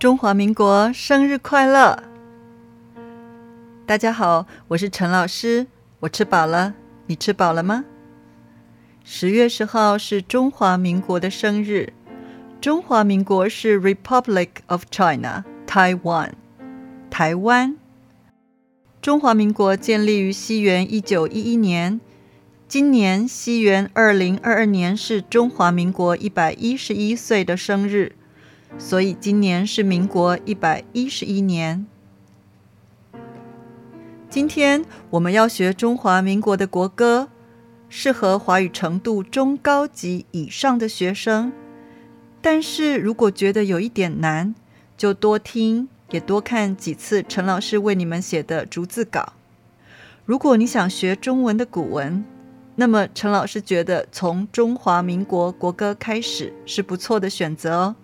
中华民国生日快乐！大家好，我是陈老师，我吃饱了，你吃饱了吗？十月十号是中华民国的生日，中华民国是 Republic of China Taiwan，台湾。中华民国建立于西元一九一一年，今年西元二零二二年是中华民国一百一十一岁的生日。所以今年是民国一百一十一年。今天我们要学中华民国的国歌，适合华语程度中高级以上的学生。但是如果觉得有一点难，就多听也多看几次陈老师为你们写的逐字稿。如果你想学中文的古文，那么陈老师觉得从中华民国国歌开始是不错的选择哦。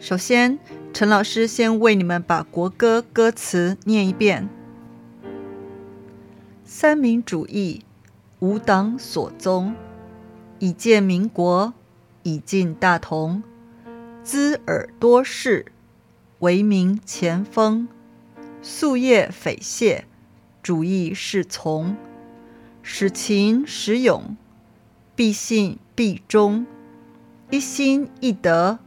首先，陈老师先为你们把国歌歌词念一遍：“三民主义，吾党所宗；以建民国，以进大同。资尔多士，为民前锋；夙夜匪懈，主义是从。使勤使勇，必信必忠，一心一德。”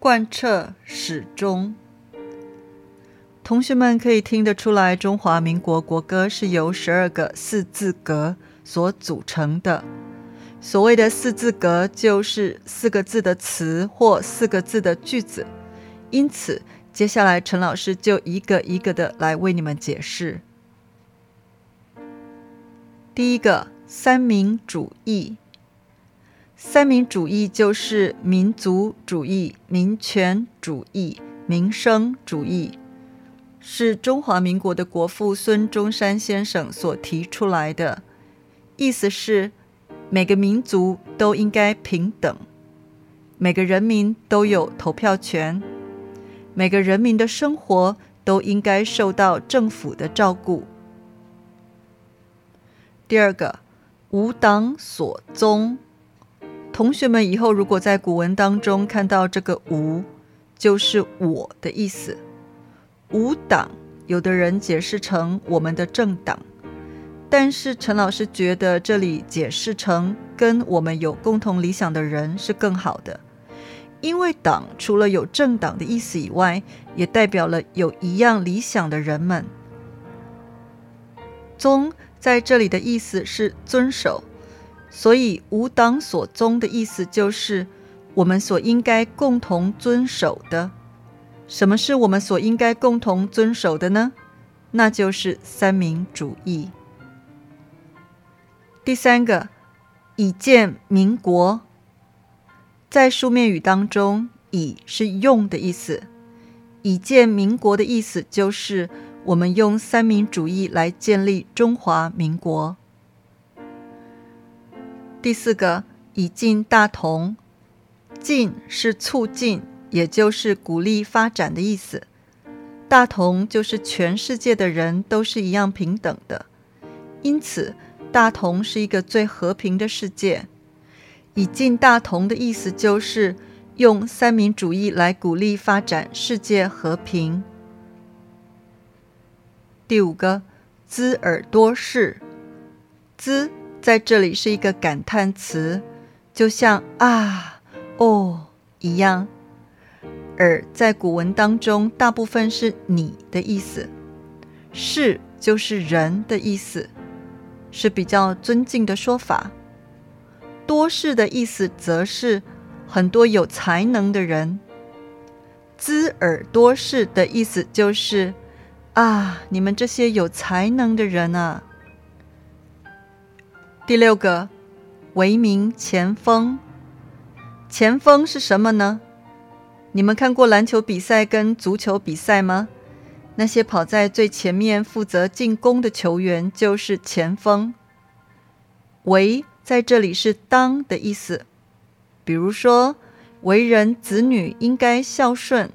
贯彻始终，同学们可以听得出来，中华民国国歌是由十二个四字格所组成的。所谓的四字格，就是四个字的词或四个字的句子。因此，接下来陈老师就一个一个的来为你们解释。第一个，三民主义。三民主义就是民族主义、民权主义、民生主义，是中华民国的国父孙中山先生所提出来的。意思是，每个民族都应该平等，每个人民都有投票权，每个人民的生活都应该受到政府的照顾。第二个，无党所宗。同学们以后如果在古文当中看到这个“吾”，就是我的意思。吾党，有的人解释成我们的政党，但是陈老师觉得这里解释成跟我们有共同理想的人是更好的，因为党除了有政党的意思以外，也代表了有一样理想的人们。宗在这里的意思是遵守。所以，无党所宗的意思就是我们所应该共同遵守的。什么是我们所应该共同遵守的呢？那就是三民主义。第三个，以建民国，在书面语当中，“以”是用的意思，“以建民国”的意思就是我们用三民主义来建立中华民国。第四个，以进大同，进是促进，也就是鼓励发展的意思。大同就是全世界的人都是一样平等的，因此大同是一个最和平的世界。以进大同的意思就是用三民主义来鼓励发展世界和平。第五个，滋耳多士，滋。在这里是一个感叹词，就像啊、哦一样。而在古文当中，大部分是你的意思，是就是人的意思，是比较尊敬的说法。多士的意思则是很多有才能的人。兹尔多士的意思就是啊，你们这些有才能的人啊。第六个，为名前锋。前锋是什么呢？你们看过篮球比赛跟足球比赛吗？那些跑在最前面负责进攻的球员就是前锋。为在这里是当的意思，比如说，为人子女应该孝顺，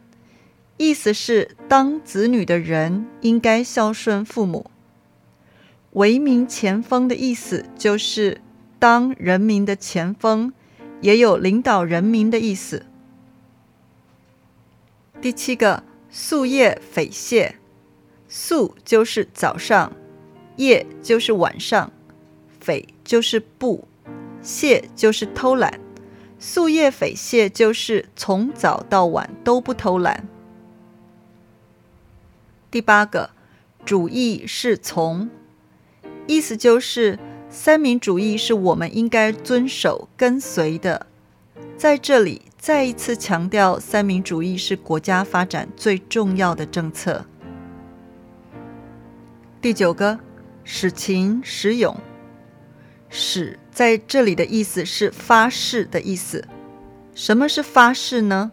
意思是当子女的人应该孝顺父母。为民前锋的意思就是当人民的前锋，也有领导人民的意思。第七个，宿夜匪懈，宿就是早上，夜就是晚上，匪就是不，懈就是偷懒。宿夜匪懈就是从早到晚都不偷懒。第八个，主义是从，意思就是三民主义是我们应该遵守跟随的。在这里再一次强调，三民主义是国家发展最重要的政策。第九个，使勤使勇，使。在这里的意思是发誓的意思。什么是发誓呢？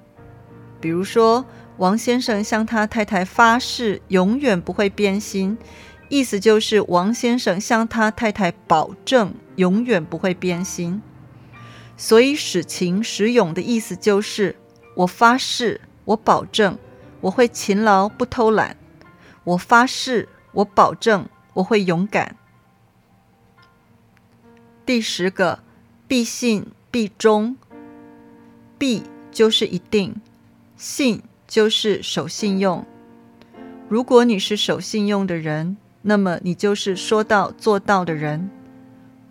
比如说，王先生向他太太发誓永远不会变心，意思就是王先生向他太太保证永远不会变心。所以，使勤使勇的意思就是我发誓，我保证我会勤劳不偷懒。我发誓，我保证我会勇敢。第十个，必信必忠。必就是一定，信就是守信用。如果你是守信用的人，那么你就是说到做到的人。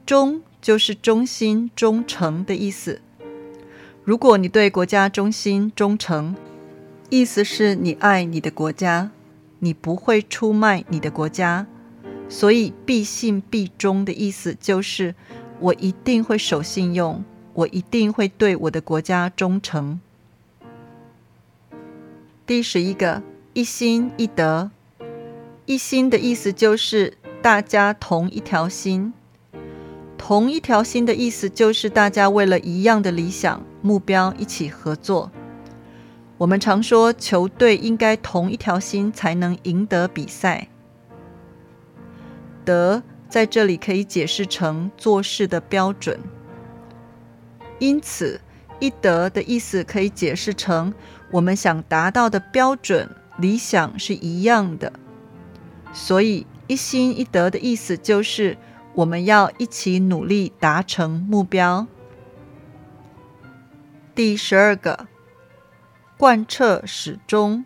忠就是忠心忠诚的意思。如果你对国家忠心忠诚，意思是你爱你的国家，你不会出卖你的国家。所以必信必忠的意思就是。我一定会守信用，我一定会对我的国家忠诚。第十一个，一心一德。一心的意思就是大家同一条心，同一条心的意思就是大家为了一样的理想目标一起合作。我们常说球队应该同一条心才能赢得比赛。德。在这里可以解释成做事的标准，因此一德的意思可以解释成我们想达到的标准理想是一样的，所以一心一德的意思就是我们要一起努力达成目标。第十二个，贯彻始终，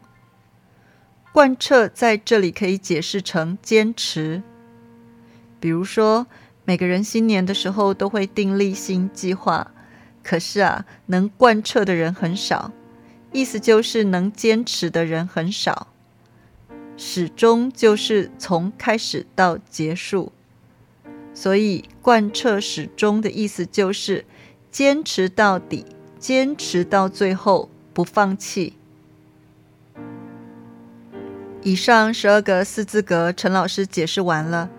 贯彻在这里可以解释成坚持。比如说，每个人新年的时候都会订立新计划，可是啊，能贯彻的人很少，意思就是能坚持的人很少。始终就是从开始到结束，所以贯彻始终的意思就是坚持到底，坚持到最后，不放弃。以上十二个四字格，陈老师解释完了。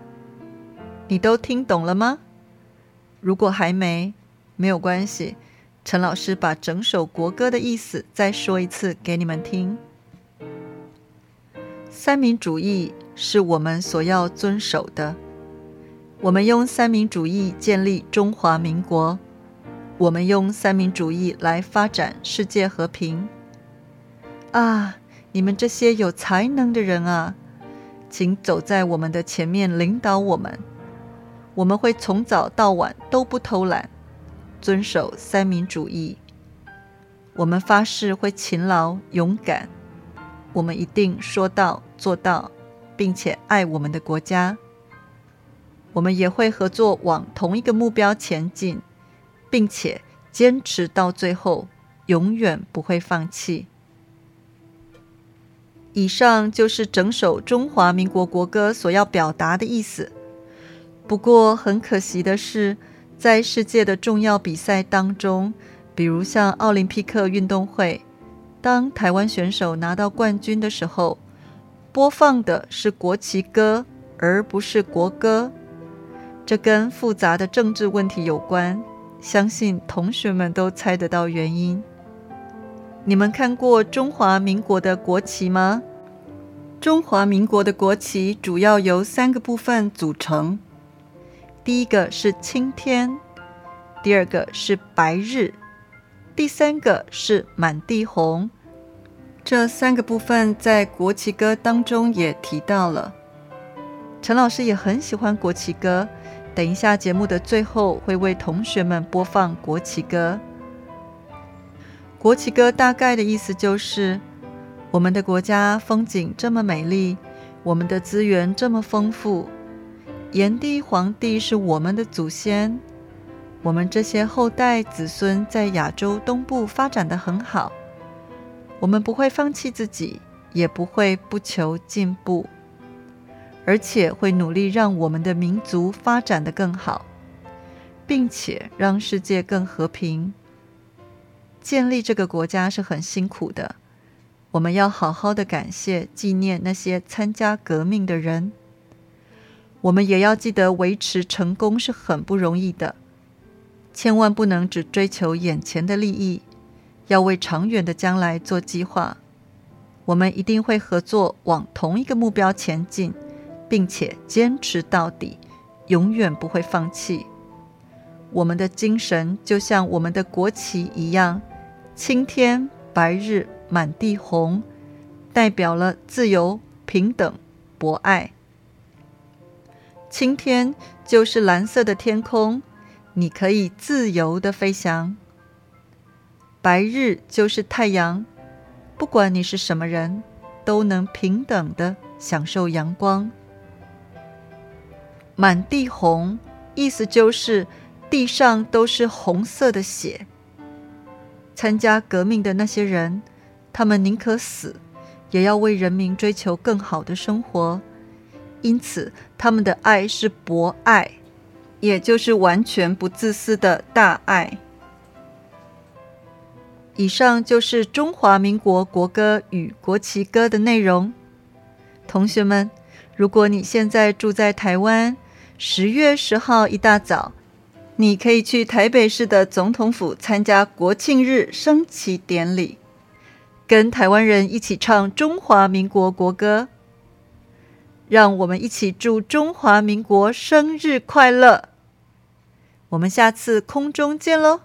你都听懂了吗？如果还没，没有关系。陈老师把整首国歌的意思再说一次给你们听。三民主义是我们所要遵守的。我们用三民主义建立中华民国，我们用三民主义来发展世界和平。啊，你们这些有才能的人啊，请走在我们的前面，领导我们。我们会从早到晚都不偷懒，遵守三民主义。我们发誓会勤劳勇敢，我们一定说到做到，并且爱我们的国家。我们也会合作往同一个目标前进，并且坚持到最后，永远不会放弃。以上就是整首中华民国国歌所要表达的意思。不过很可惜的是，在世界的重要比赛当中，比如像奥林匹克运动会，当台湾选手拿到冠军的时候，播放的是国旗歌，而不是国歌。这跟复杂的政治问题有关，相信同学们都猜得到原因。你们看过中华民国的国旗吗？中华民国的国旗主要由三个部分组成。第一个是青天，第二个是白日，第三个是满地红。这三个部分在国旗歌当中也提到了。陈老师也很喜欢国旗歌，等一下节目的最后会为同学们播放国旗歌。国旗歌大概的意思就是：我们的国家风景这么美丽，我们的资源这么丰富。炎帝、黄帝是我们的祖先，我们这些后代子孙在亚洲东部发展的很好。我们不会放弃自己，也不会不求进步，而且会努力让我们的民族发展的更好，并且让世界更和平。建立这个国家是很辛苦的，我们要好好的感谢、纪念那些参加革命的人。我们也要记得，维持成功是很不容易的，千万不能只追求眼前的利益，要为长远的将来做计划。我们一定会合作，往同一个目标前进，并且坚持到底，永远不会放弃。我们的精神就像我们的国旗一样，青天白日满地红，代表了自由、平等、博爱。青天就是蓝色的天空，你可以自由的飞翔。白日就是太阳，不管你是什么人，都能平等的享受阳光。满地红，意思就是地上都是红色的血。参加革命的那些人，他们宁可死，也要为人民追求更好的生活。因此，他们的爱是博爱，也就是完全不自私的大爱。以上就是中华民国国歌与国旗歌的内容。同学们，如果你现在住在台湾，十月十号一大早，你可以去台北市的总统府参加国庆日升旗典礼，跟台湾人一起唱中华民国国歌。让我们一起祝中华民国生日快乐！我们下次空中见喽！